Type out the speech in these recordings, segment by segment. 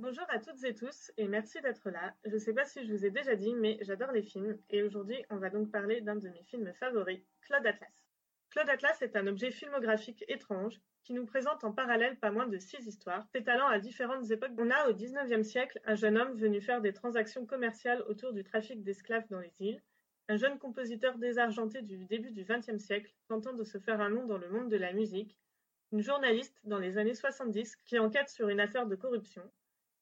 Bonjour à toutes et tous et merci d'être là. Je ne sais pas si je vous ai déjà dit, mais j'adore les films et aujourd'hui on va donc parler d'un de mes films favoris, Claude Atlas. Claude Atlas est un objet filmographique étrange qui nous présente en parallèle pas moins de six histoires, s'étalant à différentes époques. On a au XIXe siècle un jeune homme venu faire des transactions commerciales autour du trafic d'esclaves dans les îles, un jeune compositeur désargenté du début du XXe siècle tentant de se faire un nom dans le monde de la musique, une journaliste dans les années 70 qui enquête sur une affaire de corruption,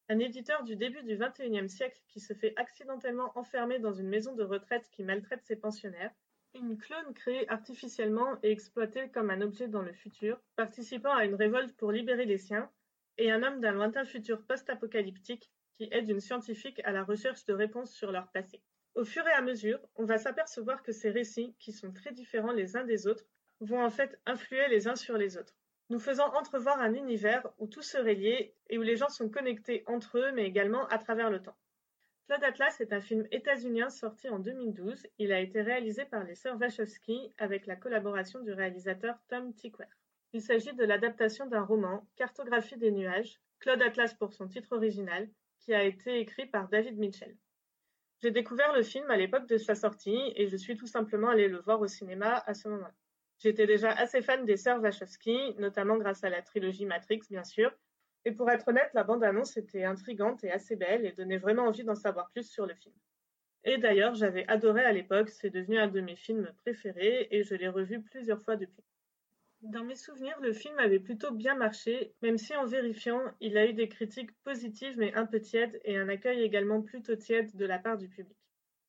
un éditeur du début du XXIe siècle qui se fait accidentellement enfermer dans une maison de retraite qui maltraite ses pensionnaires, une clone créée artificiellement et exploitée comme un objet dans le futur, participant à une révolte pour libérer les siens, et un homme d'un lointain futur post-apocalyptique qui aide une scientifique à la recherche de réponses sur leur passé. Au fur et à mesure, on va s'apercevoir que ces récits, qui sont très différents les uns des autres, vont en fait influer les uns sur les autres nous faisant entrevoir un univers où tout serait lié et où les gens sont connectés entre eux, mais également à travers le temps. Claude Atlas est un film états-unien sorti en 2012. Il a été réalisé par les sœurs Wachowski avec la collaboration du réalisateur Tom Tykwer. Il s'agit de l'adaptation d'un roman, Cartographie des nuages, Claude Atlas pour son titre original, qui a été écrit par David Mitchell. J'ai découvert le film à l'époque de sa sortie et je suis tout simplement allé le voir au cinéma à ce moment-là. J'étais déjà assez fan des sœurs Wachowski, notamment grâce à la trilogie Matrix, bien sûr. Et pour être honnête, la bande-annonce était intrigante et assez belle et donnait vraiment envie d'en savoir plus sur le film. Et d'ailleurs, j'avais adoré à l'époque, c'est devenu un de mes films préférés et je l'ai revu plusieurs fois depuis. Dans mes souvenirs, le film avait plutôt bien marché, même si en vérifiant, il a eu des critiques positives mais un peu tièdes et un accueil également plutôt tiède de la part du public.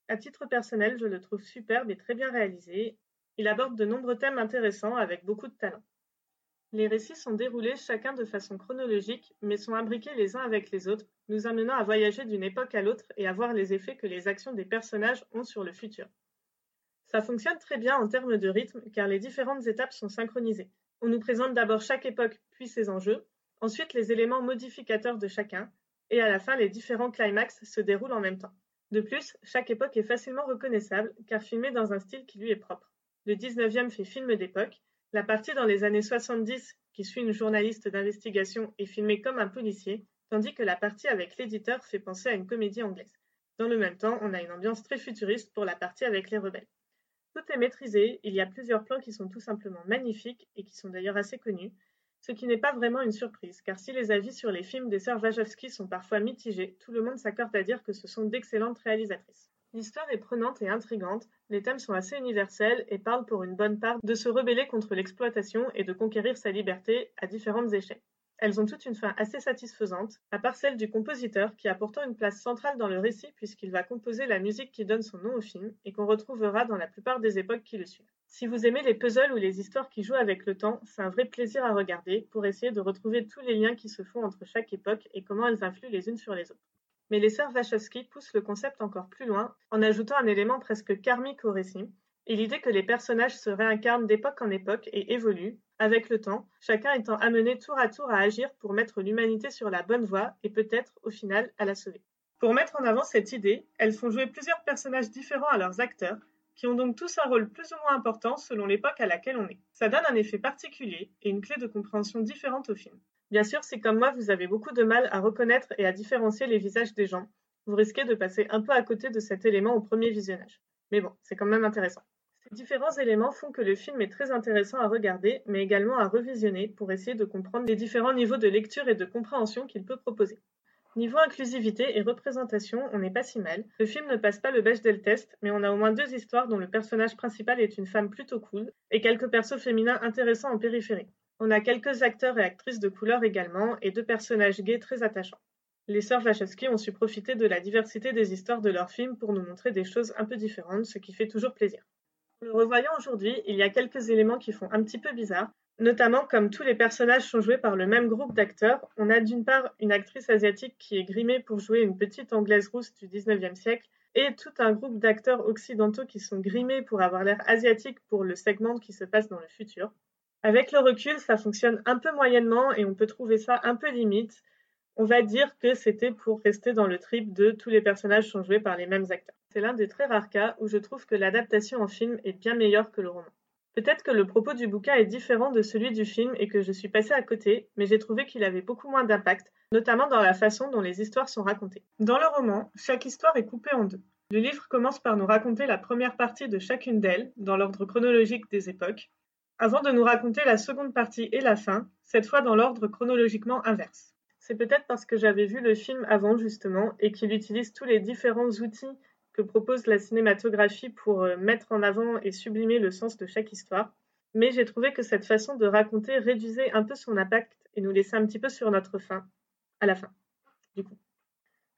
À titre personnel, je le trouve superbe et très bien réalisé, il aborde de nombreux thèmes intéressants avec beaucoup de talent. Les récits sont déroulés chacun de façon chronologique, mais sont imbriqués les uns avec les autres, nous amenant à voyager d'une époque à l'autre et à voir les effets que les actions des personnages ont sur le futur. Ça fonctionne très bien en termes de rythme car les différentes étapes sont synchronisées. On nous présente d'abord chaque époque puis ses enjeux, ensuite les éléments modificateurs de chacun, et à la fin les différents climax se déroulent en même temps. De plus, chaque époque est facilement reconnaissable car filmée dans un style qui lui est propre. Le dix-neuvième fait film d'époque. La partie dans les années 70 qui suit une journaliste d'investigation est filmée comme un policier, tandis que la partie avec l'éditeur fait penser à une comédie anglaise. Dans le même temps, on a une ambiance très futuriste pour la partie avec les rebelles. Tout est maîtrisé, il y a plusieurs plans qui sont tout simplement magnifiques et qui sont d'ailleurs assez connus, ce qui n'est pas vraiment une surprise, car si les avis sur les films des sœurs Wachowski sont parfois mitigés, tout le monde s'accorde à dire que ce sont d'excellentes réalisatrices. L'histoire est prenante et intrigante, les thèmes sont assez universels et parlent pour une bonne part de se rebeller contre l'exploitation et de conquérir sa liberté à différentes échelles. Elles ont toutes une fin assez satisfaisante, à part celle du compositeur qui a pourtant une place centrale dans le récit puisqu'il va composer la musique qui donne son nom au film et qu'on retrouvera dans la plupart des époques qui le suivent. Si vous aimez les puzzles ou les histoires qui jouent avec le temps, c'est un vrai plaisir à regarder pour essayer de retrouver tous les liens qui se font entre chaque époque et comment elles influent les unes sur les autres. Mais les sœurs Wachowski poussent le concept encore plus loin en ajoutant un élément presque karmique au récit, et l'idée que les personnages se réincarnent d'époque en époque et évoluent, avec le temps, chacun étant amené tour à tour à agir pour mettre l'humanité sur la bonne voie et peut-être, au final, à la sauver. Pour mettre en avant cette idée, elles font jouer plusieurs personnages différents à leurs acteurs, qui ont donc tous un rôle plus ou moins important selon l'époque à laquelle on est. Ça donne un effet particulier et une clé de compréhension différente au film. Bien sûr, si comme moi vous avez beaucoup de mal à reconnaître et à différencier les visages des gens, vous risquez de passer un peu à côté de cet élément au premier visionnage. Mais bon, c'est quand même intéressant. Ces différents éléments font que le film est très intéressant à regarder, mais également à revisionner pour essayer de comprendre les différents niveaux de lecture et de compréhension qu'il peut proposer. Niveau inclusivité et représentation, on n'est pas si mal. Le film ne passe pas le Bechdel test, mais on a au moins deux histoires dont le personnage principal est une femme plutôt cool, et quelques persos féminins intéressants en périphérie. On a quelques acteurs et actrices de couleur également, et deux personnages gays très attachants. Les sœurs Wachowski ont su profiter de la diversité des histoires de leurs films pour nous montrer des choses un peu différentes, ce qui fait toujours plaisir. En le revoyant aujourd'hui, il y a quelques éléments qui font un petit peu bizarre, notamment comme tous les personnages sont joués par le même groupe d'acteurs, on a d'une part une actrice asiatique qui est grimée pour jouer une petite anglaise rousse du 19e siècle, et tout un groupe d'acteurs occidentaux qui sont grimés pour avoir l'air asiatique pour le segment qui se passe dans le futur. Avec le recul, ça fonctionne un peu moyennement et on peut trouver ça un peu limite. On va dire que c'était pour rester dans le trip de tous les personnages sont joués par les mêmes acteurs. C'est l'un des très rares cas où je trouve que l'adaptation en film est bien meilleure que le roman. Peut-être que le propos du bouquin est différent de celui du film et que je suis passée à côté, mais j'ai trouvé qu'il avait beaucoup moins d'impact, notamment dans la façon dont les histoires sont racontées. Dans le roman, chaque histoire est coupée en deux. Le livre commence par nous raconter la première partie de chacune d'elles, dans l'ordre chronologique des époques, avant de nous raconter la seconde partie et la fin, cette fois dans l'ordre chronologiquement inverse. C'est peut-être parce que j'avais vu le film avant justement et qu'il utilise tous les différents outils que propose la cinématographie pour euh, mettre en avant et sublimer le sens de chaque histoire. Mais j'ai trouvé que cette façon de raconter réduisait un peu son impact et nous laissait un petit peu sur notre fin, à la fin, du coup.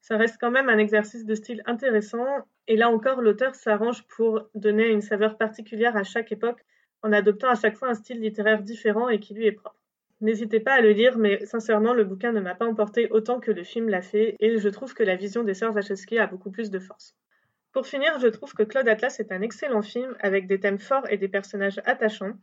Ça reste quand même un exercice de style intéressant, et là encore, l'auteur s'arrange pour donner une saveur particulière à chaque époque, en adoptant à chaque fois un style littéraire différent et qui lui est propre. N'hésitez pas à le lire, mais sincèrement, le bouquin ne m'a pas emporté autant que le film l'a fait, et je trouve que la vision des sœurs Wachowski a beaucoup plus de force. Pour finir, je trouve que Claude Atlas est un excellent film avec des thèmes forts et des personnages attachants.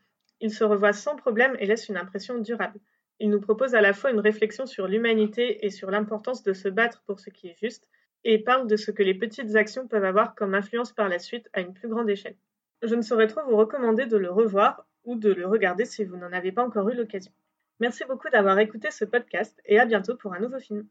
Il se revoit sans problème et laisse une impression durable. Il nous propose à la fois une réflexion sur l'humanité et sur l'importance de se battre pour ce qui est juste, et parle de ce que les petites actions peuvent avoir comme influence par la suite à une plus grande échelle. Je ne saurais trop vous recommander de le revoir ou de le regarder si vous n'en avez pas encore eu l'occasion. Merci beaucoup d'avoir écouté ce podcast et à bientôt pour un nouveau film.